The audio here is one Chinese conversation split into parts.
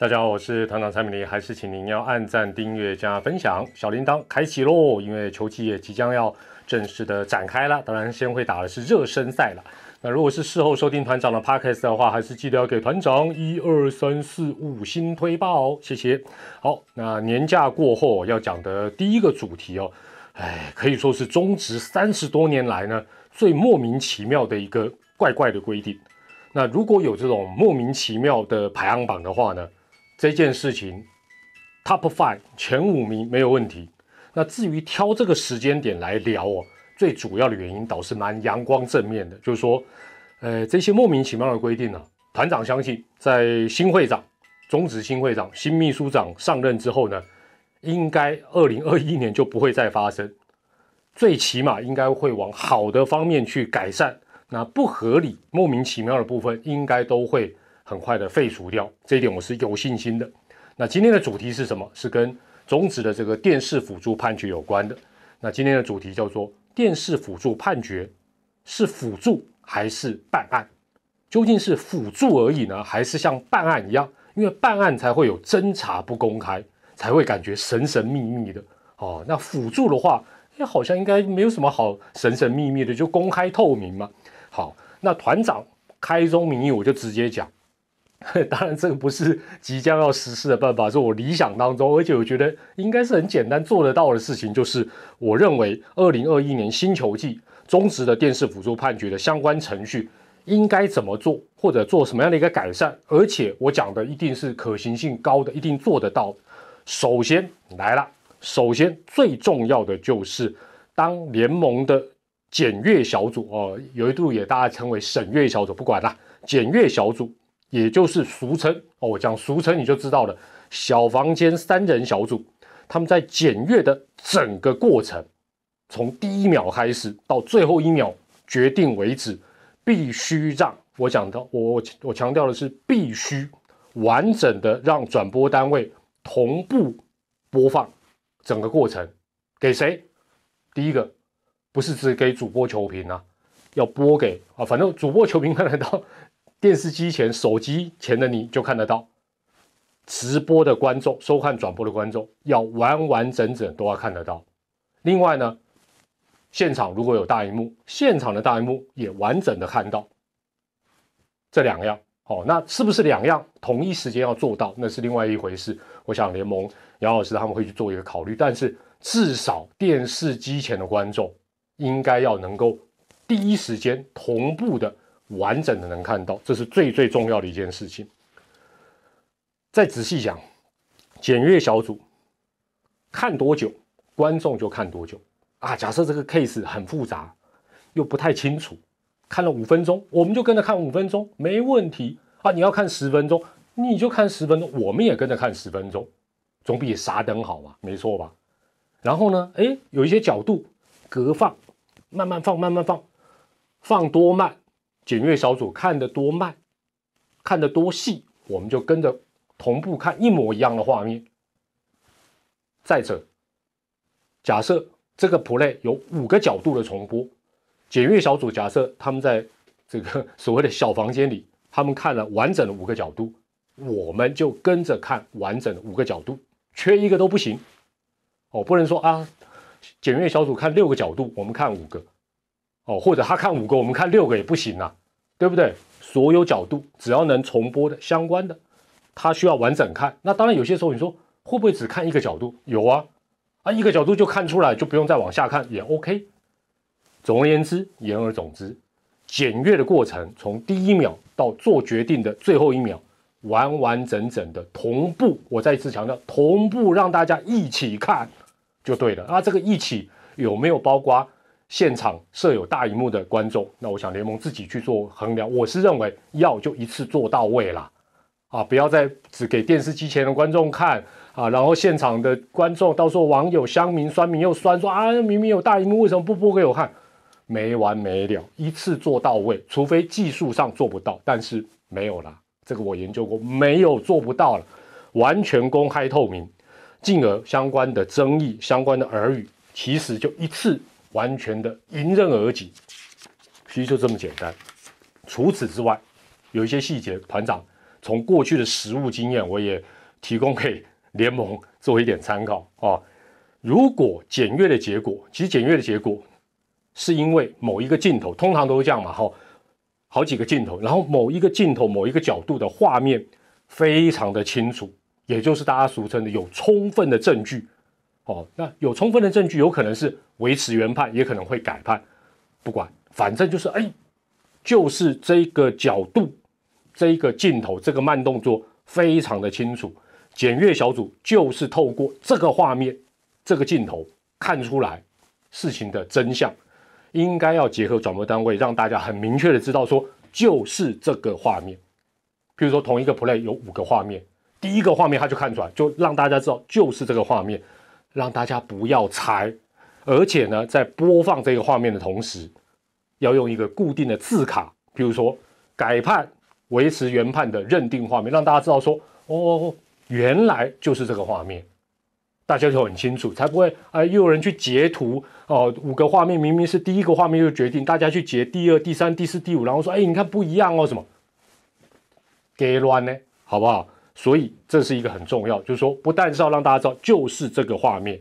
大家好，我是团长蔡明黎，还是请您要按赞、订阅、加分享，小铃铛开启喽！因为球季也即将要正式的展开了，当然先会打的是热身赛了。那如果是事后收听团长的 podcast 的话，还是记得要给团长一二三四五星推爆哦，谢谢。好，那年假过后要讲的第一个主题哦，哎，可以说是中职三十多年来呢最莫名其妙的一个怪怪的规定。那如果有这种莫名其妙的排行榜的话呢？这件事情，Top Five 前五名没有问题。那至于挑这个时间点来聊哦，最主要的原因倒是蛮阳光正面的，就是说，呃，这些莫名其妙的规定呢，团长相信在新会长、中止新会长、新秘书长上任之后呢，应该二零二一年就不会再发生，最起码应该会往好的方面去改善。那不合理、莫名其妙的部分，应该都会。很快的废除掉这一点，我是有信心的。那今天的主题是什么？是跟中止的这个电视辅助判决有关的。那今天的主题叫做电视辅助判决是辅助还是办案？究竟是辅助而已呢，还是像办案一样？因为办案才会有侦查不公开，才会感觉神神秘秘的哦。那辅助的话，哎，好像应该没有什么好神神秘秘的，就公开透明嘛。好，那团长开宗明义，我就直接讲。当然，这个不是即将要实施的办法，是我理想当中，而且我觉得应该是很简单做得到的事情。就是我认为，二零二一年新球季中职的电视辅助判决的相关程序应该怎么做，或者做什么样的一个改善，而且我讲的一定是可行性高的，一定做得到。首先来了，首先最重要的就是当联盟的检阅小组哦，有一度也大家称为审阅小组，不管了，检阅小组。也就是俗称哦，我讲俗称你就知道了。小房间三人小组，他们在检阅的整个过程，从第一秒开始到最后一秒决定为止，必须让我讲到，我我强调的是必须完整的让转播单位同步播放整个过程，给谁？第一个不是只给主播球评啊，要播给啊，反正主播球评看得到。电视机前、手机前的你就看得到，直播的观众、收看转播的观众要完完整整都要看得到。另外呢，现场如果有大荧幕，现场的大荧幕也完整的看到。这两样，哦，那是不是两样同一时间要做到？那是另外一回事。我想联盟杨老师他们会去做一个考虑，但是至少电视机前的观众应该要能够第一时间同步的。完整的能看到，这是最最重要的一件事情。再仔细讲，检阅小组看多久，观众就看多久啊。假设这个 case 很复杂，又不太清楚，看了五分钟，我们就跟着看五分钟，没问题啊。你要看十分钟，你就看十分钟，我们也跟着看十分钟，总比傻等好嘛，没错吧？然后呢，哎，有一些角度隔放，慢慢放，慢慢放，放多慢。检阅小组看得多慢，看得多细，我们就跟着同步看一模一样的画面。再者，假设这个 play 有五个角度的重播，检阅小组假设他们在这个 所谓的小房间里，他们看了完整的五个角度，我们就跟着看完整的五个角度，缺一个都不行。哦，不能说啊，检阅小组看六个角度，我们看五个。哦，或者他看五个，我们看六个也不行啊，对不对？所有角度只要能重播的相关的，它需要完整看。那当然有些时候你说会不会只看一个角度？有啊，啊一个角度就看出来，就不用再往下看也 OK。总而言之，言而总之，检阅的过程从第一秒到做决定的最后一秒，完完整整的同步。我再一次强调，同步让大家一起看就对了。啊，这个一起有没有包括？现场设有大荧幕的观众，那我想联盟自己去做衡量。我是认为要就一次做到位啦，啊，不要再只给电视机前的观众看啊，然后现场的观众到时候网友、乡民、酸民又酸说啊，明明有大荧幕，为什么不播给我看？没完没了，一次做到位，除非技术上做不到，但是没有啦，这个我研究过，没有做不到了，完全公开透明，进而相关的争议、相关的耳语，其实就一次。完全的迎刃而解，其实就这么简单。除此之外，有一些细节，团长从过去的实物经验，我也提供给联盟做一点参考啊。如果检阅的结果，其实检阅的结果是因为某一个镜头，通常都是这样嘛，哈，好几个镜头，然后某一个镜头某一个角度的画面非常的清楚，也就是大家俗称的有充分的证据，哦，那有充分的证据，有可能是维持原判，也可能会改判，不管，反正就是哎，就是这个角度，这一个镜头，这个慢动作非常的清楚，检阅小组就是透过这个画面。这个镜头看出来事情的真相，应该要结合转播单位，让大家很明确的知道说，就是这个画面。比如说同一个 play 有五个画面，第一个画面他就看出来，就让大家知道就是这个画面，让大家不要猜。而且呢，在播放这个画面的同时，要用一个固定的字卡，比如说改判、维持原判的认定画面，让大家知道说，哦，原来就是这个画面。大家就很清楚，才不会啊！又有人去截图哦，五个画面明明是第一个画面就决定，大家去截第二、第三、第四、第五，然后说：“哎，你看不一样哦，什么？”给乱呢？好不好？所以这是一个很重要，就是说，不但是要让大家知道就是这个画面，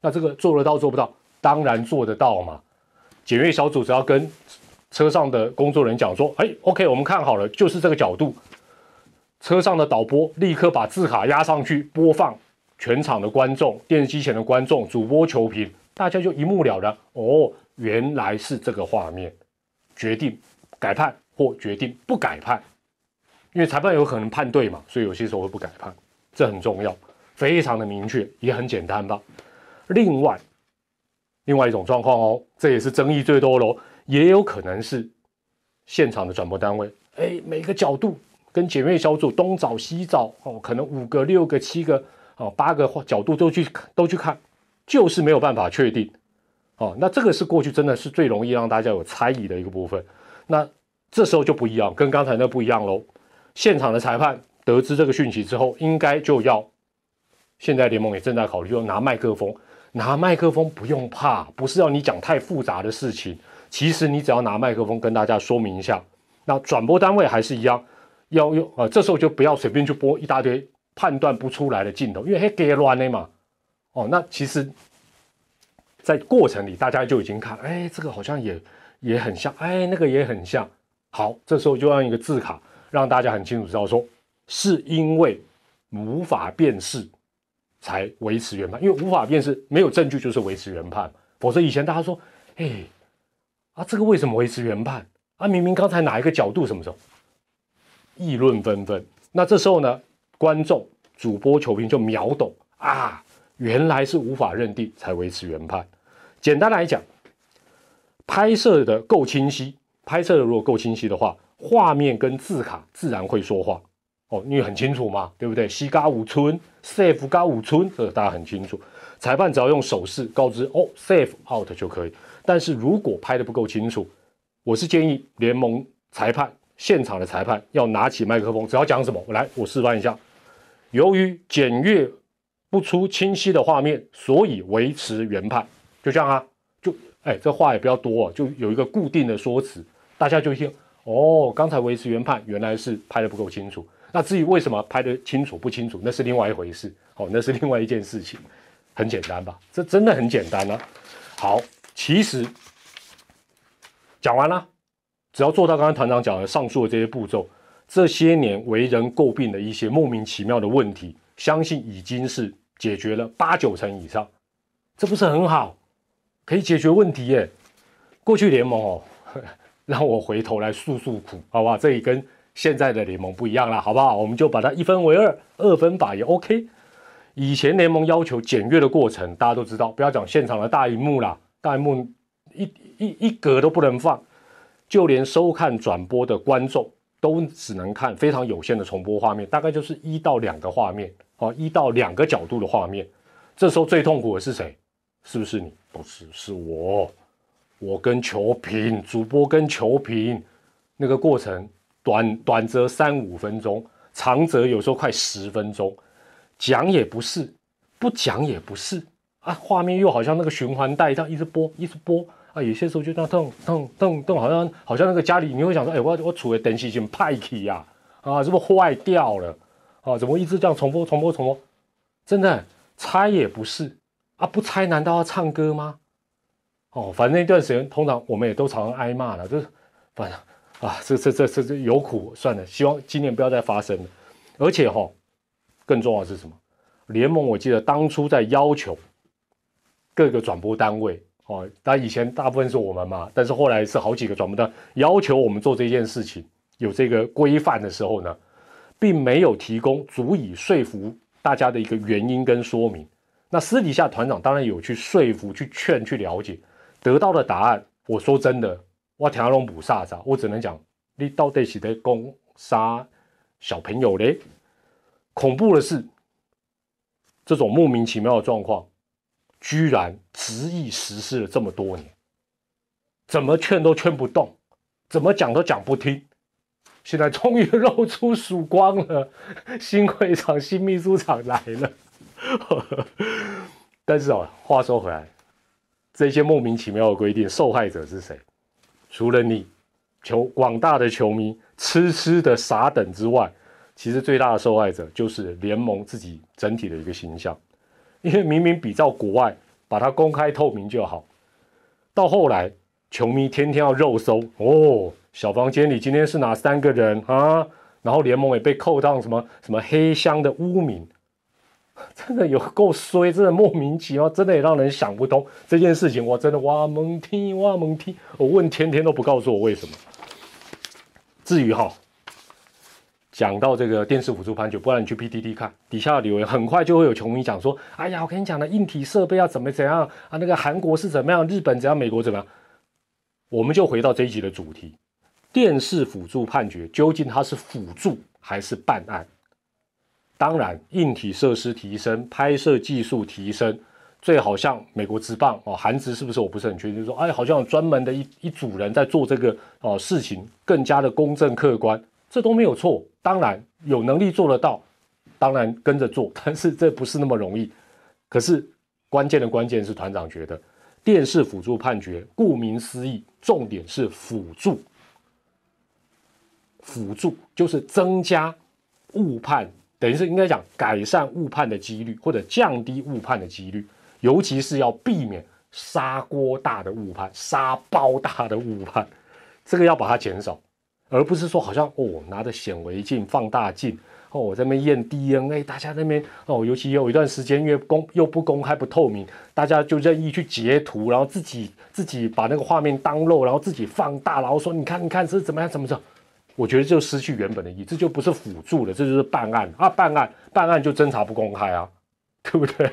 那这个做得到做不到？当然做得到嘛！检阅小组只要跟车上的工作人员讲说：“哎，OK，我们看好了，就是这个角度。”车上的导播立刻把字卡压上去播放。全场的观众、电视机前的观众、主播、球评，大家就一目了然。哦，原来是这个画面，决定改判或决定不改判，因为裁判有可能判对嘛，所以有些时候会不改判，这很重要，非常的明确，也很简单吧。另外，另外一种状况哦，这也是争议最多喽，也有可能是现场的转播单位，哎，每个角度跟检阅小组东找西找，哦，可能五个、六个、七个。哦，八个角度都去都去看，就是没有办法确定。哦，那这个是过去真的是最容易让大家有猜疑的一个部分。那这时候就不一样，跟刚才那不一样喽。现场的裁判得知这个讯息之后，应该就要，现在联盟也正在考虑，就拿麦克风，拿麦克风不用怕，不是要你讲太复杂的事情。其实你只要拿麦克风跟大家说明一下。那转播单位还是一样，要用啊，这时候就不要随便去播一大堆。判断不出来的镜头，因为黑给乱的嘛，哦，那其实，在过程里大家就已经看，哎，这个好像也也很像，哎，那个也很像。好，这时候就用一个字卡，让大家很清楚知道说，是因为无法辨识才维持原判，因为无法辨识没有证据就是维持原判，否则以前大家说，哎，啊，这个为什么维持原判？啊，明明刚才哪一个角度什么时候议论纷纷，那这时候呢？观众、主播、球评就秒懂啊，原来是无法认定才维持原判。简单来讲，拍摄的够清晰，拍摄的如果够清晰的话，画面跟字卡自然会说话哦，因为很清楚嘛，对不对？西嘎五村，safe 嘎五村，这个大家很清楚。裁判只要用手势告知哦，safe out 就可以。但是如果拍的不够清楚，我是建议联盟裁判现场的裁判要拿起麦克风，只要讲什么，我来，我示范一下。由于检阅不出清晰的画面，所以维持原判，就这样啊，就哎，这话也不要多，就有一个固定的说辞，大家就听哦。刚才维持原判，原来是拍的不够清楚。那至于为什么拍的清楚不清楚，那是另外一回事，哦，那是另外一件事情，很简单吧？这真的很简单啊。好，其实讲完了，只要做到刚刚团长讲的上述的这些步骤。这些年为人诟病的一些莫名其妙的问题，相信已经是解决了八九成以上，这不是很好？可以解决问题耶！过去联盟哦，让我回头来诉诉苦，好不好？这里跟现在的联盟不一样了，好不好？我们就把它一分为二，二分法也 OK。以前联盟要求检阅的过程，大家都知道，不要讲现场的大荧幕啦，大荧幕一一一格都不能放，就连收看转播的观众。都只能看非常有限的重播画面，大概就是一到两个画面，哦，一到两个角度的画面。这时候最痛苦的是谁？是不是你？不是，是我。我跟球评主播跟球评那个过程，短短则三五分钟，长则有时候快十分钟。讲也不是，不讲也不是啊。画面又好像那个循环带这样一直播，一直播。啊，有些时候就这样动动动动，好像好像那个家里你会想说，哎，我我处的电视先派去呀，啊，是不是坏掉了？啊，怎么一直这样重复、重复、重复？真的猜也不是啊，不猜难道要唱歌吗？哦，反正那段时间通常我们也都常常挨骂了，就是反正啊，这这这这这有苦算了，希望今年不要再发生了。而且哈，更重要的是什么？联盟我记得当初在要求各个转播单位哦，但以前大部分是我们嘛，但是后来是好几个转播单要求我们做这件事情，有这个规范的时候呢，并没有提供足以说服大家的一个原因跟说明。那私底下团长当然有去说服、去劝、去了解。得到的答案，我说真的，我听龙补啥啥？我只能讲，你到底是在攻杀小朋友嘞？恐怖的是，这种莫名其妙的状况，居然执意实施了这么多年，怎么劝都劝不动，怎么讲都讲不听，现在终于露出曙光了，新会长、新秘书长来了。但是哦，话说回来。这些莫名其妙的规定，受害者是谁？除了你球广大的球迷痴痴的傻等之外，其实最大的受害者就是联盟自己整体的一个形象。因为明明比照国外，把它公开透明就好，到后来球迷天天要肉搜哦，小房间里今天是哪三个人啊？然后联盟也被扣上什么什么黑箱的污名。真的有够衰，真的莫名其妙，真的也让人想不通这件事情。我真的哇蒙听哇蒙听，我问天天都不告诉我为什么。至于哈，讲到这个电视辅助判决，不然你去 PTT 看底下的留言，很快就会有球迷讲说：“哎呀，我跟你讲的硬体设备要怎么怎样啊？那个韩国是怎么样，日本怎样，美国怎么样？”我们就回到这一集的主题：电视辅助判决究竟它是辅助还是办案？当然，硬体设施提升，拍摄技术提升，最好像美国职棒哦，韩职是不是？我不是很确定。就说，哎，好像有专门的一一组人在做这个哦事情，更加的公正客观，这都没有错。当然有能力做得到，当然跟着做，但是这不是那么容易。可是关键的关键是团长觉得，电视辅助判决，顾名思义，重点是辅助，辅助就是增加误判。等于是应该讲改善误判的几率，或者降低误判的几率，尤其是要避免砂锅大的误判、沙包大的误判，这个要把它减少，而不是说好像哦拿着显微镜、放大镜哦我在那边验 DNA，大家那边哦，尤其有一段时间因为公又不公开不透明，大家就任意去截图，然后自己自己把那个画面当漏，然后自己放大，然后说你看你看这是怎么样怎么着。我觉得就失去原本的意义，这就不是辅助了，这就是办案啊！办案办案就侦查不公开啊，对不对？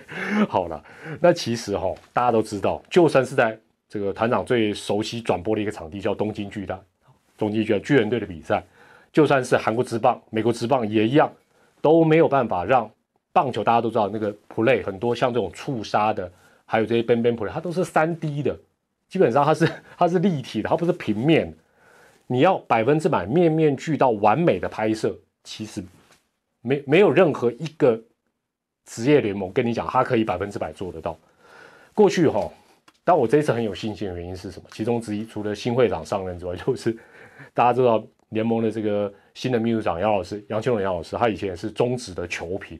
好了，那其实哈，大家都知道，就算是在这个团长最熟悉转播的一个场地，叫东京巨蛋，东京巨蛋巨人队的比赛，就算是韩国职棒、美国职棒也一样，都没有办法让棒球。大家都知道那个 play 很多像这种触杀的，还有这些边边 play，它都是三 D 的，基本上它是它是立体的，它不是平面。你要百分之百面面俱到完美的拍摄，其实没没有任何一个职业联盟跟你讲，他可以百分之百做得到。过去哈，但我这次很有信心的原因是什么？其中之一，除了新会长上任之外，就是大家知道联盟的这个新的秘书长杨老师杨庆荣杨老师，他以前是中职的球评，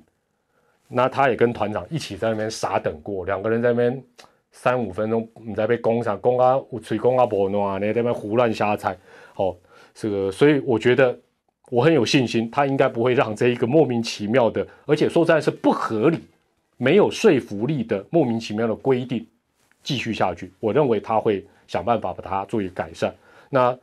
那他也跟团长一起在那边傻等过，两个人在那边三五分钟，你在被攻上攻啊，吹攻啊，不弄啊，你在那边胡乱瞎猜。哦，这个，所以我觉得我很有信心，他应该不会让这一个莫名其妙的，而且说实在是不合理、没有说服力的莫名其妙的规定继续下去。我认为他会想办法把它做一个改善。那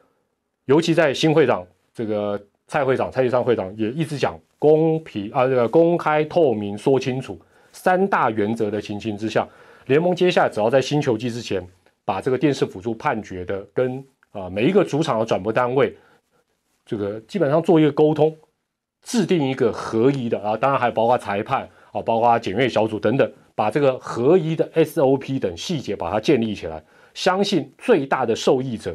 尤其在新会长这个蔡会长、蔡继昌会长也一直讲公平啊，这个公开透明、说清楚三大原则的情形之下，联盟接下来只要在新球季之前把这个电视辅助判决的跟啊，每一个主场的转播单位，这个基本上做一个沟通，制定一个合一的啊，当然还包括裁判啊，包括检阅小组等等，把这个合一的 SOP 等细节把它建立起来，相信最大的受益者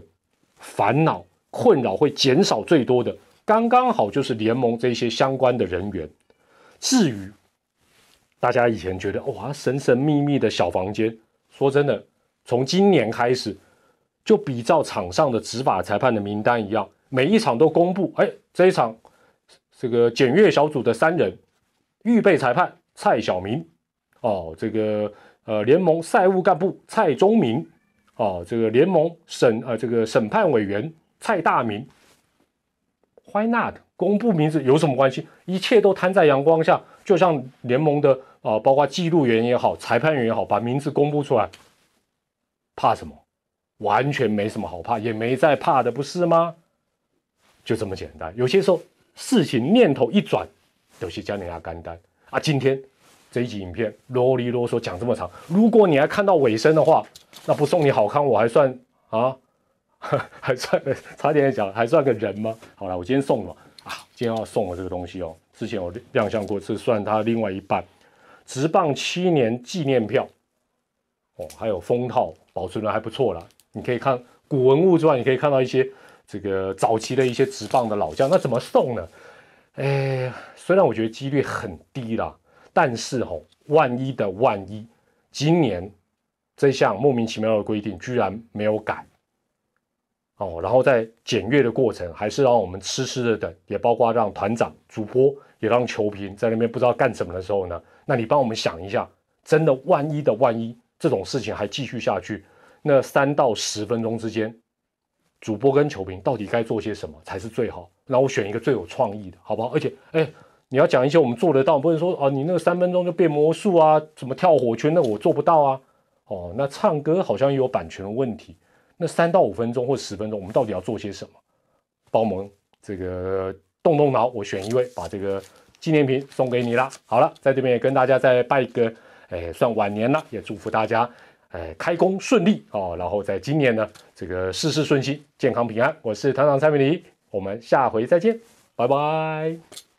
烦恼困扰会减少最多的，刚刚好就是联盟这些相关的人员。至于大家以前觉得哇神神秘秘的小房间，说真的，从今年开始。就比照场上的执法裁判的名单一样，每一场都公布。哎，这一场这个检阅小组的三人，预备裁判蔡小明，哦，这个呃联盟赛务干部蔡忠明，哦，这个联盟审呃这个审判委员蔡大明，Why not？公布名字有什么关系？一切都摊在阳光下，就像联盟的啊，包括记录员也好，裁判员也好，把名字公布出来，怕什么？完全没什么好怕，也没在怕的，不是吗？就这么简单。有些时候事情念头一转，有些教你下干单啊。今天这一集影片啰里啰嗦讲这么长，如果你还看到尾声的话，那不送你好康，我还算啊，还算差点讲还算个人吗？好了，我今天送了。啊，今天要送我这个东西哦，之前我亮相过，这算他另外一半，直棒七年纪念票，哦，还有封套，保存的还不错啦。你可以看古文物之外，你可以看到一些这个早期的一些直棒的老将。那怎么送呢？哎，虽然我觉得几率很低啦，但是吼，万一的万一，今年这项莫名其妙的规定居然没有改。哦，然后在检阅的过程，还是让我们痴痴的等，也包括让团长、主播，也让球评在那边不知道干什么的时候呢？那你帮我们想一下，真的万一的万一，这种事情还继续下去，那三到十分钟之间，主播跟球评到底该做些什么才是最好？那我选一个最有创意的，好不好？而且，哎，你要讲一些我们做得到，不能说哦，你那个三分钟就变魔术啊，怎么跳火圈，那我做不到啊。哦，那唱歌好像也有版权的问题。那三到五分钟或十分钟，我们到底要做些什么？帮我们这个动动脑，我选一位，把这个纪念品送给你啦。好了，在这边也跟大家再拜一个，哎，算晚年了，也祝福大家，哎，开工顺利哦。然后在今年呢，这个事事顺心，健康平安。我是团长蔡明礼，我们下回再见，拜拜。